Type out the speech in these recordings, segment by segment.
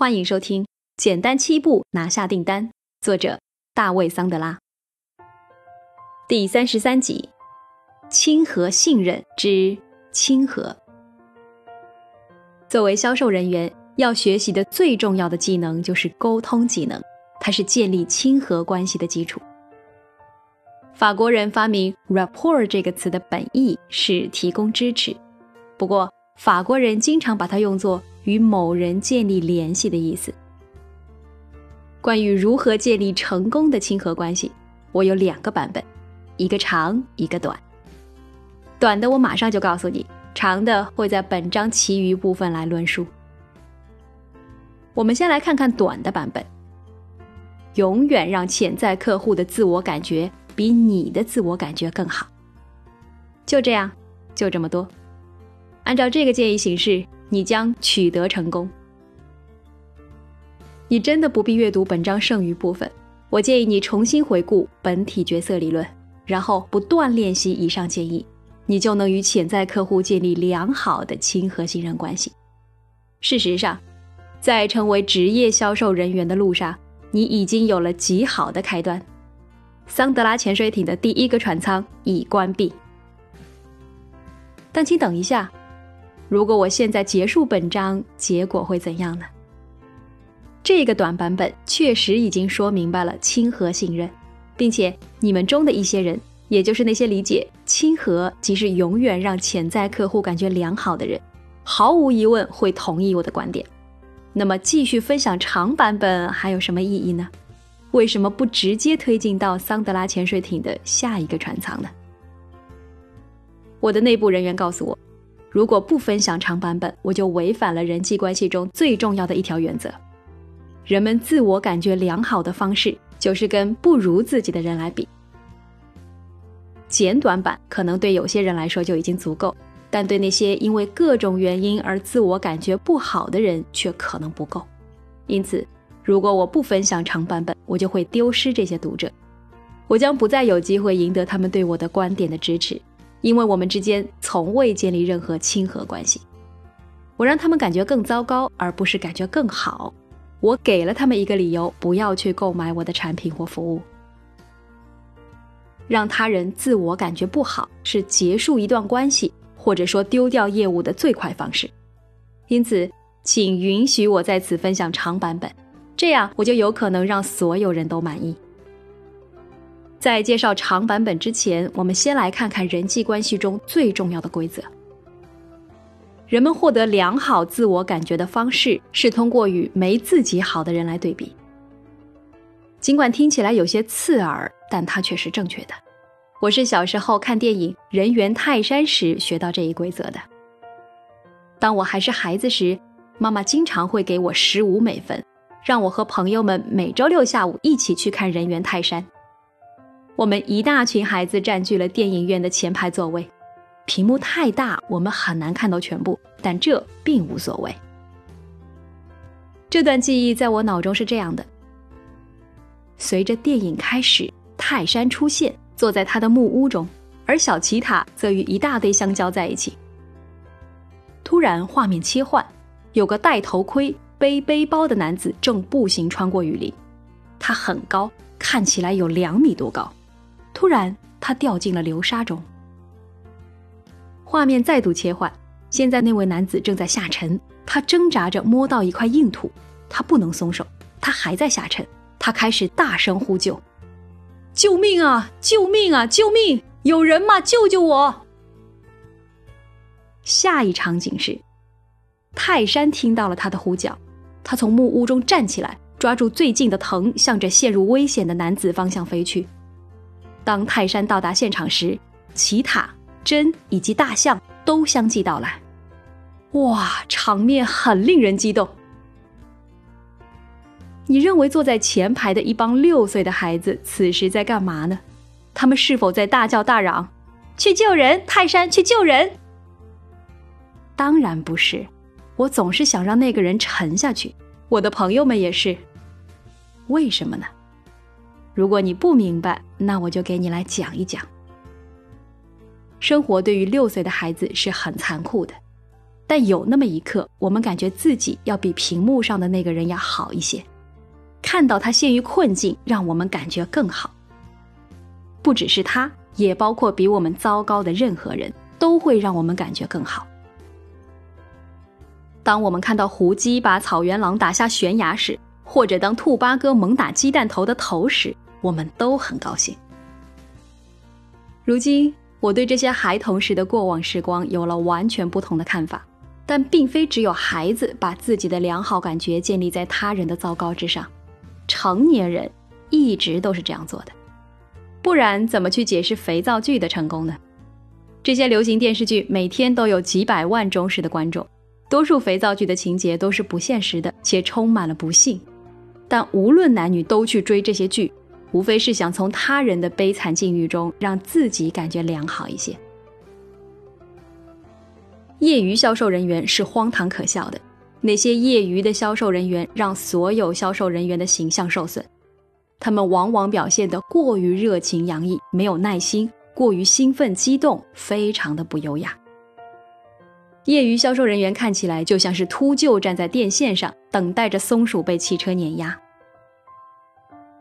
欢迎收听《简单七步拿下订单》，作者大卫·桑德拉，第三十三集：亲和信任之亲和。作为销售人员，要学习的最重要的技能就是沟通技能，它是建立亲和关系的基础。法国人发明 “rapport” 这个词的本意是提供支持，不过法国人经常把它用作与某人建立联系的意思。关于如何建立成功的亲和关系，我有两个版本，一个长，一个短。短的我马上就告诉你，长的会在本章其余部分来论述。我们先来看看短的版本。永远让潜在客户的自我感觉比你的自我感觉更好。就这样，就这么多。按照这个建议行事。你将取得成功。你真的不必阅读本章剩余部分，我建议你重新回顾本体角色理论，然后不断练习以上建议，你就能与潜在客户建立良好的亲和信任关系。事实上，在成为职业销售人员的路上，你已经有了极好的开端。桑德拉潜水艇的第一个船舱已关闭，但请等一下。如果我现在结束本章，结果会怎样呢？这个短版本确实已经说明白了亲和信任，并且你们中的一些人，也就是那些理解亲和即是永远让潜在客户感觉良好的人，毫无疑问会同意我的观点。那么继续分享长版本还有什么意义呢？为什么不直接推进到桑德拉潜水艇的下一个船舱呢？我的内部人员告诉我。如果不分享长版本，我就违反了人际关系中最重要的一条原则。人们自我感觉良好的方式，就是跟不如自己的人来比。简短版可能对有些人来说就已经足够，但对那些因为各种原因而自我感觉不好的人却可能不够。因此，如果我不分享长版本，我就会丢失这些读者，我将不再有机会赢得他们对我的观点的支持。因为我们之间从未建立任何亲和关系，我让他们感觉更糟糕，而不是感觉更好。我给了他们一个理由，不要去购买我的产品或服务。让他人自我感觉不好，是结束一段关系或者说丢掉业务的最快方式。因此，请允许我在此分享长版本，这样我就有可能让所有人都满意。在介绍长版本之前，我们先来看看人际关系中最重要的规则。人们获得良好自我感觉的方式是通过与没自己好的人来对比。尽管听起来有些刺耳，但它却是正确的。我是小时候看电影《人猿泰山》时学到这一规则的。当我还是孩子时，妈妈经常会给我十五美分，让我和朋友们每周六下午一起去看《人猿泰山》。我们一大群孩子占据了电影院的前排座位，屏幕太大，我们很难看到全部，但这并无所谓。这段记忆在我脑中是这样的：随着电影开始，泰山出现，坐在他的木屋中，而小奇塔则与一大堆香蕉在一起。突然，画面切换，有个戴头盔、背背包的男子正步行穿过雨林，他很高，看起来有两米多高。突然，他掉进了流沙中。画面再度切换，现在那位男子正在下沉，他挣扎着摸到一块硬土，他不能松手，他还在下沉，他开始大声呼救：“救命啊！救命啊！救命！有人吗？救救我！”下一场景是，泰山听到了他的呼叫，他从木屋中站起来，抓住最近的藤，向着陷入危险的男子方向飞去。当泰山到达现场时，奇塔、真以及大象都相继到来。哇，场面很令人激动。你认为坐在前排的一帮六岁的孩子此时在干嘛呢？他们是否在大叫大嚷：“去救人！泰山，去救人！”当然不是。我总是想让那个人沉下去。我的朋友们也是。为什么呢？如果你不明白，那我就给你来讲一讲。生活对于六岁的孩子是很残酷的，但有那么一刻，我们感觉自己要比屏幕上的那个人要好一些。看到他陷于困境，让我们感觉更好。不只是他，也包括比我们糟糕的任何人，都会让我们感觉更好。当我们看到胡姬把草原狼打下悬崖时，或者当兔八哥猛打鸡蛋头的头时，我们都很高兴。如今，我对这些孩童时的过往时光有了完全不同的看法，但并非只有孩子把自己的良好感觉建立在他人的糟糕之上。成年人一直都是这样做的，不然怎么去解释肥皂剧的成功呢？这些流行电视剧每天都有几百万忠实的观众，多数肥皂剧的情节都是不现实的，且充满了不幸。但无论男女都去追这些剧，无非是想从他人的悲惨境遇中让自己感觉良好一些。业余销售人员是荒唐可笑的。那些业余的销售人员让所有销售人员的形象受损，他们往往表现得过于热情洋溢，没有耐心，过于兴奋激动，非常的不优雅。业余销售人员看起来就像是秃鹫站在电线上，等待着松鼠被汽车碾压。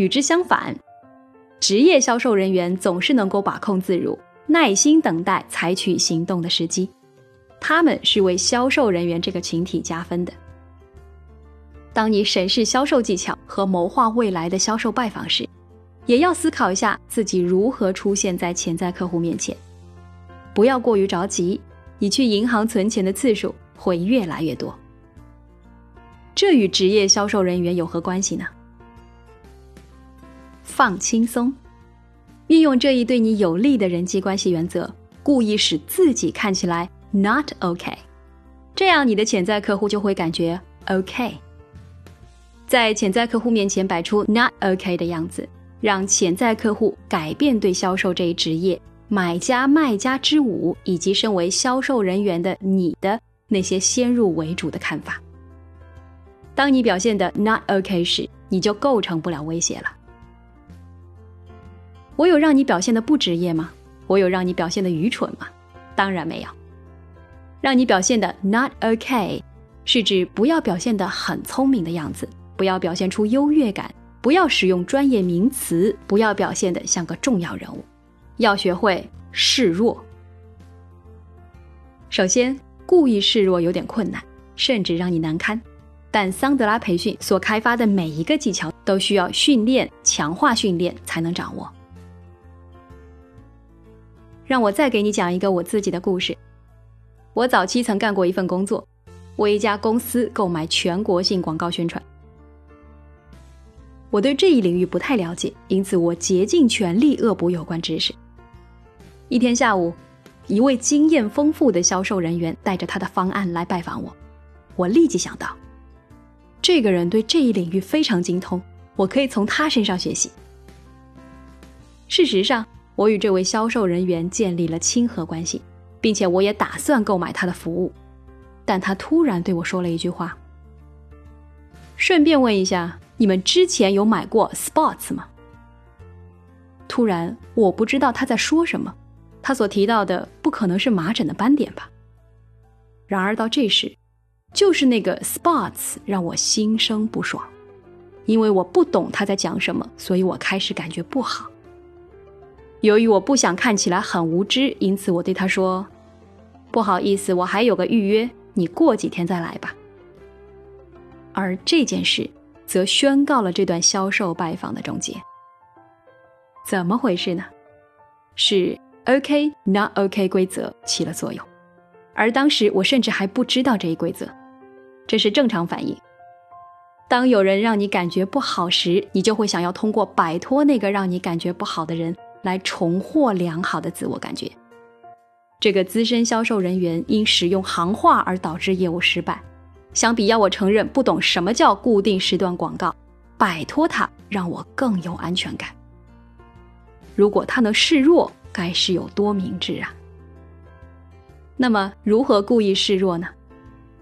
与之相反，职业销售人员总是能够把控自如，耐心等待采取行动的时机。他们是为销售人员这个群体加分的。当你审视销售技巧和谋划未来的销售拜访时，也要思考一下自己如何出现在潜在客户面前。不要过于着急，你去银行存钱的次数会越来越多。这与职业销售人员有何关系呢？放轻松，运用这一对你有利的人际关系原则，故意使自己看起来。Not OK，这样你的潜在客户就会感觉 OK。在潜在客户面前摆出 Not OK 的样子，让潜在客户改变对销售这一职业、买家卖家之舞以及身为销售人员的你的那些先入为主的看法。当你表现的 Not OK 时，你就构成不了威胁了。我有让你表现的不职业吗？我有让你表现的愚蠢吗？当然没有。让你表现的 not okay，是指不要表现的很聪明的样子，不要表现出优越感，不要使用专业名词，不要表现的像个重要人物，要学会示弱。首先，故意示弱有点困难，甚至让你难堪，但桑德拉培训所开发的每一个技巧都需要训练、强化训练才能掌握。让我再给你讲一个我自己的故事。我早期曾干过一份工作，为一家公司购买全国性广告宣传。我对这一领域不太了解，因此我竭尽全力恶补有关知识。一天下午，一位经验丰富的销售人员带着他的方案来拜访我，我立即想到，这个人对这一领域非常精通，我可以从他身上学习。事实上，我与这位销售人员建立了亲和关系。并且我也打算购买他的服务，但他突然对我说了一句话：“顺便问一下，你们之前有买过 Sports 吗？”突然，我不知道他在说什么，他所提到的不可能是麻疹的斑点吧？然而到这时，就是那个 Spots 让我心生不爽，因为我不懂他在讲什么，所以我开始感觉不好。由于我不想看起来很无知，因此我对他说：“不好意思，我还有个预约，你过几天再来吧。”而这件事则宣告了这段销售拜访的终结。怎么回事呢？是 “OK Not OK” 规则起了作用，而当时我甚至还不知道这一规则。这是正常反应。当有人让你感觉不好时，你就会想要通过摆脱那个让你感觉不好的人。来重获良好的自我感觉。这个资深销售人员因使用行话而导致业务失败。相比要我承认不懂什么叫固定时段广告，摆脱它让我更有安全感。如果他能示弱，该是有多明智啊！那么如何故意示弱呢？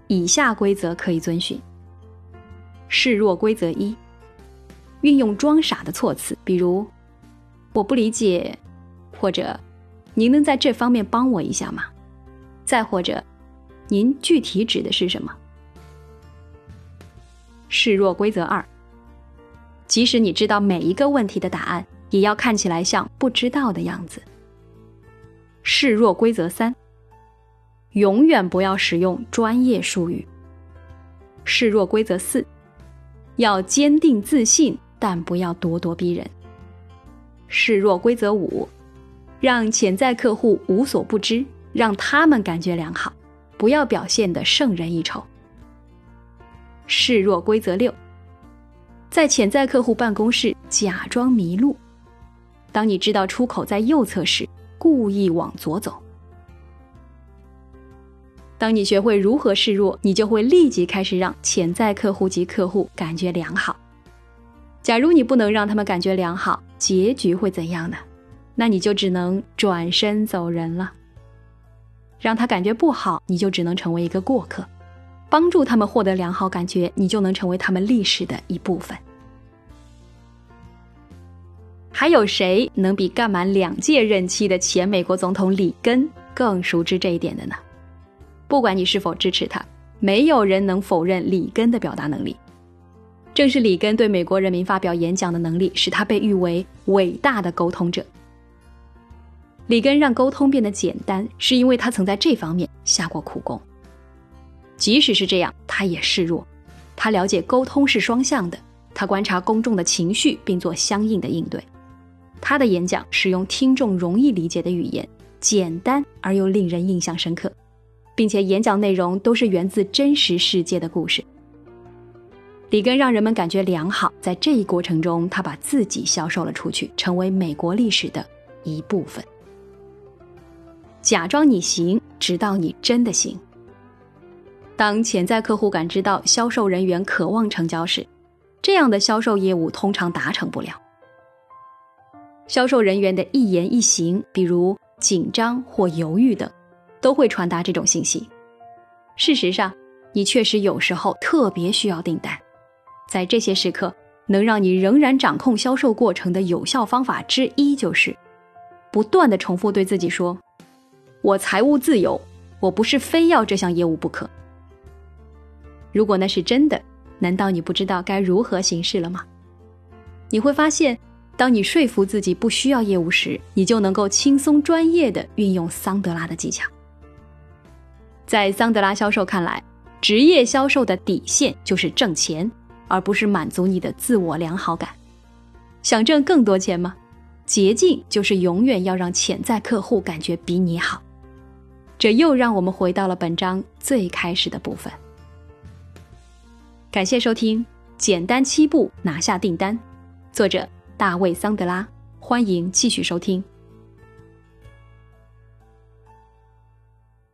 以下规则可以遵循。示弱规则一：运用装傻的措辞，比如。我不理解，或者，您能在这方面帮我一下吗？再或者，您具体指的是什么？示弱规则二：即使你知道每一个问题的答案，也要看起来像不知道的样子。示弱规则三：永远不要使用专业术语。示弱规则四：要坚定自信，但不要咄咄逼人。示弱规则五：让潜在客户无所不知，让他们感觉良好，不要表现的胜人一筹。示弱规则六：在潜在客户办公室假装迷路，当你知道出口在右侧时，故意往左走。当你学会如何示弱，你就会立即开始让潜在客户及客户感觉良好。假如你不能让他们感觉良好，结局会怎样呢？那你就只能转身走人了。让他感觉不好，你就只能成为一个过客；帮助他们获得良好感觉，你就能成为他们历史的一部分。还有谁能比干满两届任期的前美国总统里根更熟知这一点的呢？不管你是否支持他，没有人能否认里根的表达能力。正是里根对美国人民发表演讲的能力，使他被誉为伟大的沟通者。里根让沟通变得简单，是因为他曾在这方面下过苦功。即使是这样，他也示弱。他了解沟通是双向的，他观察公众的情绪，并做相应的应对。他的演讲使用听众容易理解的语言，简单而又令人印象深刻。并且演讲内容都是源自真实世界的故事。里根让人们感觉良好，在这一过程中，他把自己销售了出去，成为美国历史的一部分。假装你行，直到你真的行。当潜在客户感知到销售人员渴望成交时，这样的销售业务通常达成不了。销售人员的一言一行，比如紧张或犹豫等。都会传达这种信息。事实上，你确实有时候特别需要订单。在这些时刻，能让你仍然掌控销售过程的有效方法之一，就是不断的重复对自己说：“我财务自由，我不是非要这项业务不可。”如果那是真的，难道你不知道该如何行事了吗？你会发现，当你说服自己不需要业务时，你就能够轻松专业的运用桑德拉的技巧。在桑德拉销售看来，职业销售的底线就是挣钱，而不是满足你的自我良好感。想挣更多钱吗？捷径就是永远要让潜在客户感觉比你好。这又让我们回到了本章最开始的部分。感谢收听《简单七步拿下订单》，作者大卫·桑德拉。欢迎继续收听。